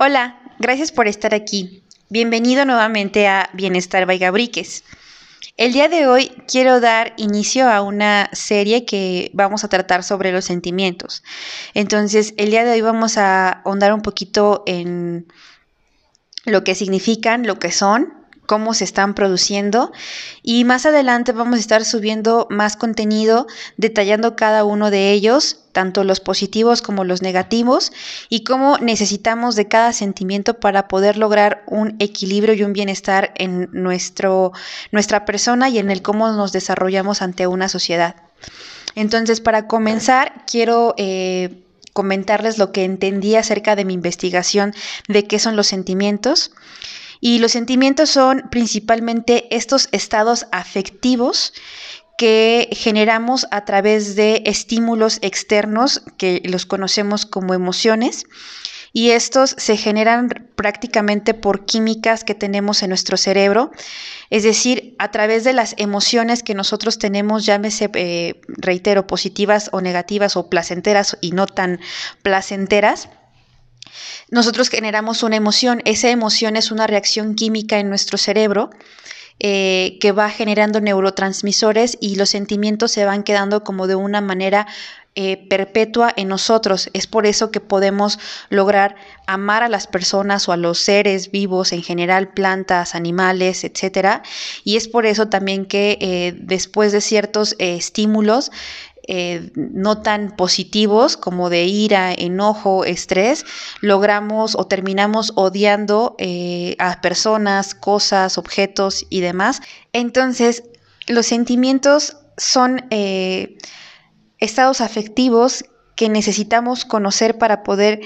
Hola, gracias por estar aquí. Bienvenido nuevamente a Bienestar by Gabriques. El día de hoy quiero dar inicio a una serie que vamos a tratar sobre los sentimientos. Entonces, el día de hoy vamos a ahondar un poquito en lo que significan, lo que son, cómo se están produciendo y más adelante vamos a estar subiendo más contenido detallando cada uno de ellos, tanto los positivos como los negativos y cómo necesitamos de cada sentimiento para poder lograr un equilibrio y un bienestar en nuestro, nuestra persona y en el cómo nos desarrollamos ante una sociedad. Entonces, para comenzar, quiero... Eh, comentarles lo que entendí acerca de mi investigación de qué son los sentimientos. Y los sentimientos son principalmente estos estados afectivos que generamos a través de estímulos externos que los conocemos como emociones. Y estos se generan prácticamente por químicas que tenemos en nuestro cerebro, es decir, a través de las emociones que nosotros tenemos, llámese, eh, reitero, positivas o negativas o placenteras y no tan placenteras nosotros generamos una emoción. Esa emoción es una reacción química en nuestro cerebro eh, que va generando neurotransmisores y los sentimientos se van quedando como de una manera eh, perpetua en nosotros. Es por eso que podemos lograr amar a las personas o a los seres vivos en general, plantas, animales, etc. Y es por eso también que eh, después de ciertos estímulos eh, no tan positivos como de ira, enojo, estrés, logramos o terminamos odiando eh, a personas, cosas, objetos y demás. Entonces, los sentimientos son eh, estados afectivos que necesitamos conocer para poder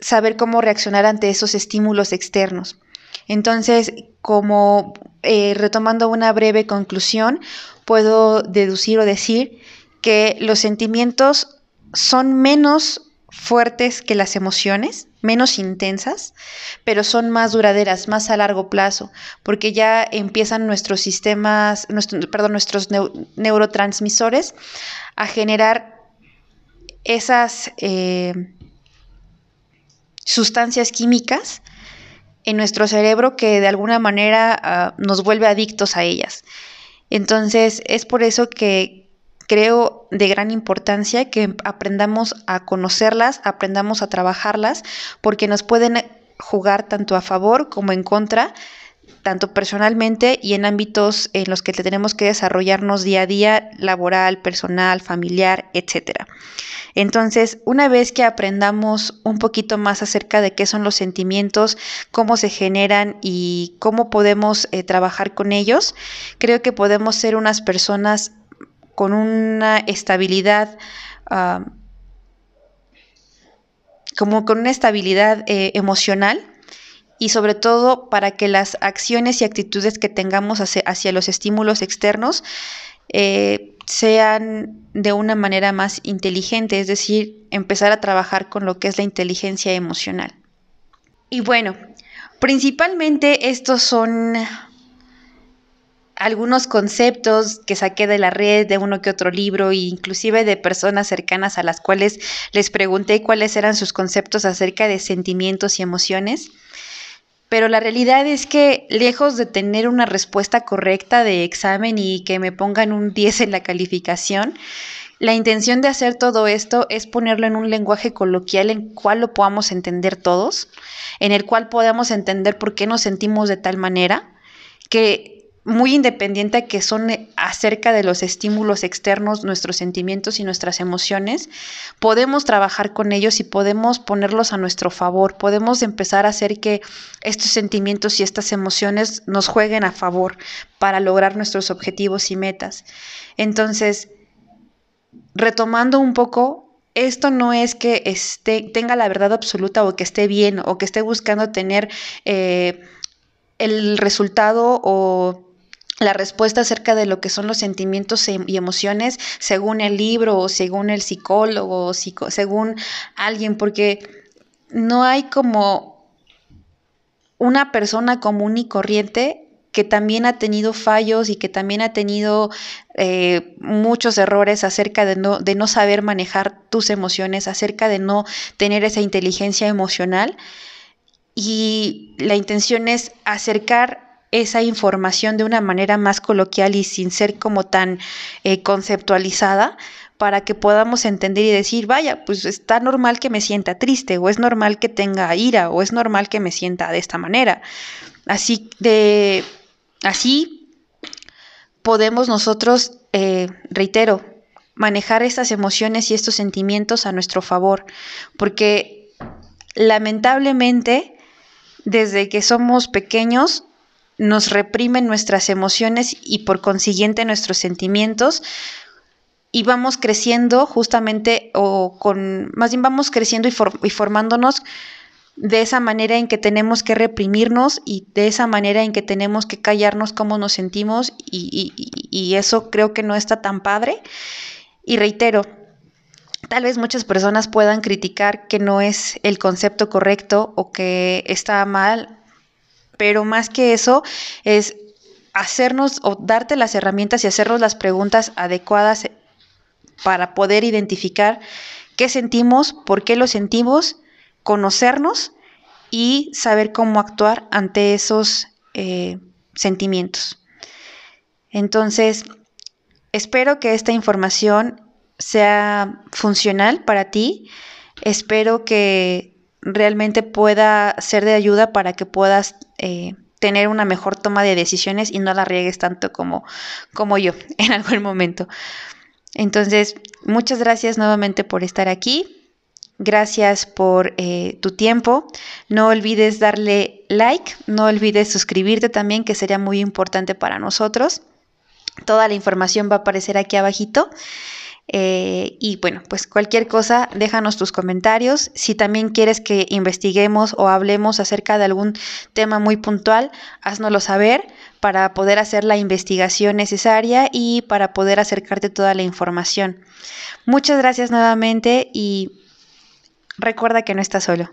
saber cómo reaccionar ante esos estímulos externos. Entonces, como retomando una breve conclusión, puedo deducir o decir que los sentimientos son menos fuertes que las emociones, menos intensas, pero son más duraderas, más a largo plazo, porque ya empiezan nuestros sistemas, perdón, nuestros neurotransmisores a generar esas eh, sustancias químicas en nuestro cerebro que de alguna manera ah, nos vuelve adictos a ellas. Entonces es por eso que, creo de gran importancia que aprendamos a conocerlas, aprendamos a trabajarlas, porque nos pueden jugar tanto a favor como en contra, tanto personalmente y en ámbitos en los que tenemos que desarrollarnos día a día, laboral, personal, familiar, etc. Entonces, una vez que aprendamos un poquito más acerca de qué son los sentimientos, cómo se generan y cómo podemos eh, trabajar con ellos, creo que podemos ser unas personas con una estabilidad, como con una estabilidad eh, emocional y sobre todo para que las acciones y actitudes que tengamos hacia, los estímulos externos eh, sean de una manera más inteligente, es decir, empezar a trabajar con lo que es la inteligencia emocional. Y bueno, principalmente estos son algunos conceptos que saqué de la red, de uno que otro libro, e inclusive de personas cercanas a las cuales les pregunté cuáles eran sus conceptos acerca de sentimientos y emociones. Pero la realidad es que lejos de tener una respuesta correcta de examen y que me pongan un 10 en la calificación, la intención de hacer todo esto es ponerlo en un lenguaje coloquial en cual lo podamos entender todos, en el cual podamos entender por qué nos sentimos de tal manera, que muy independiente que son eh, acerca de los estímulos externos, nuestros sentimientos y nuestras emociones, podemos trabajar con ellos y podemos ponerlos a nuestro favor, podemos empezar a hacer que estos sentimientos y estas emociones nos jueguen a favor para lograr nuestros objetivos y metas. Entonces, retomando un poco, esto no es que esté, tenga la verdad absoluta o que esté bien o que esté buscando tener eh, el resultado o la respuesta acerca de lo que son los sentimientos e, y emociones según el libro o según el psicólogo o según alguien, porque no hay como una persona común y corriente que también ha tenido fallos y que también ha tenido eh, muchos errores acerca de no saber manejar tus emociones, acerca de no tener esa inteligencia emocional. Y la intención es acercar esa información de una manera más coloquial y sin ser como tan eh, conceptualizada para que podamos entender y decir, vaya, pues está normal que me sienta triste, o es normal que tenga ira, o es normal que me sienta de esta manera. Así de así podemos nosotros, eh, reitero, manejar estas emociones y estos sentimientos a nuestro favor, porque lamentablemente desde que somos pequeños nos reprimen nuestras emociones y por consiguiente nuestros sentimientos y vamos creciendo justamente o con, más bien vamos creciendo y, formándonos de esa manera en que tenemos que reprimirnos y de esa manera en que tenemos que callarnos cómo nos sentimos y, y eso creo que no está tan padre. Y reitero, tal vez muchas personas puedan criticar que no es el concepto correcto o que está mal, pero más que eso es hacernos o darte las herramientas y hacernos las preguntas adecuadas para poder identificar qué sentimos, por qué lo sentimos, conocernos y saber cómo actuar ante esos eh, sentimientos. Entonces, espero que esta información sea funcional para ti. Espero que realmente pueda ser de ayuda para que puedas eh, tener una mejor toma de decisiones y no la riegues tanto como, como yo en algún momento. Entonces, muchas gracias nuevamente por estar aquí. Gracias por eh, tu tiempo. No olvides darle like, no olvides suscribirte también, que sería muy importante para nosotros. Toda la información va a aparecer aquí abajito. Eh, y bueno, pues cualquier cosa, déjanos tus comentarios. Si también quieres que investiguemos o hablemos acerca de algún tema muy puntual, haznoslo saber para poder hacer la investigación necesaria y para poder acercarte toda la información. Muchas gracias nuevamente y recuerda que no estás solo.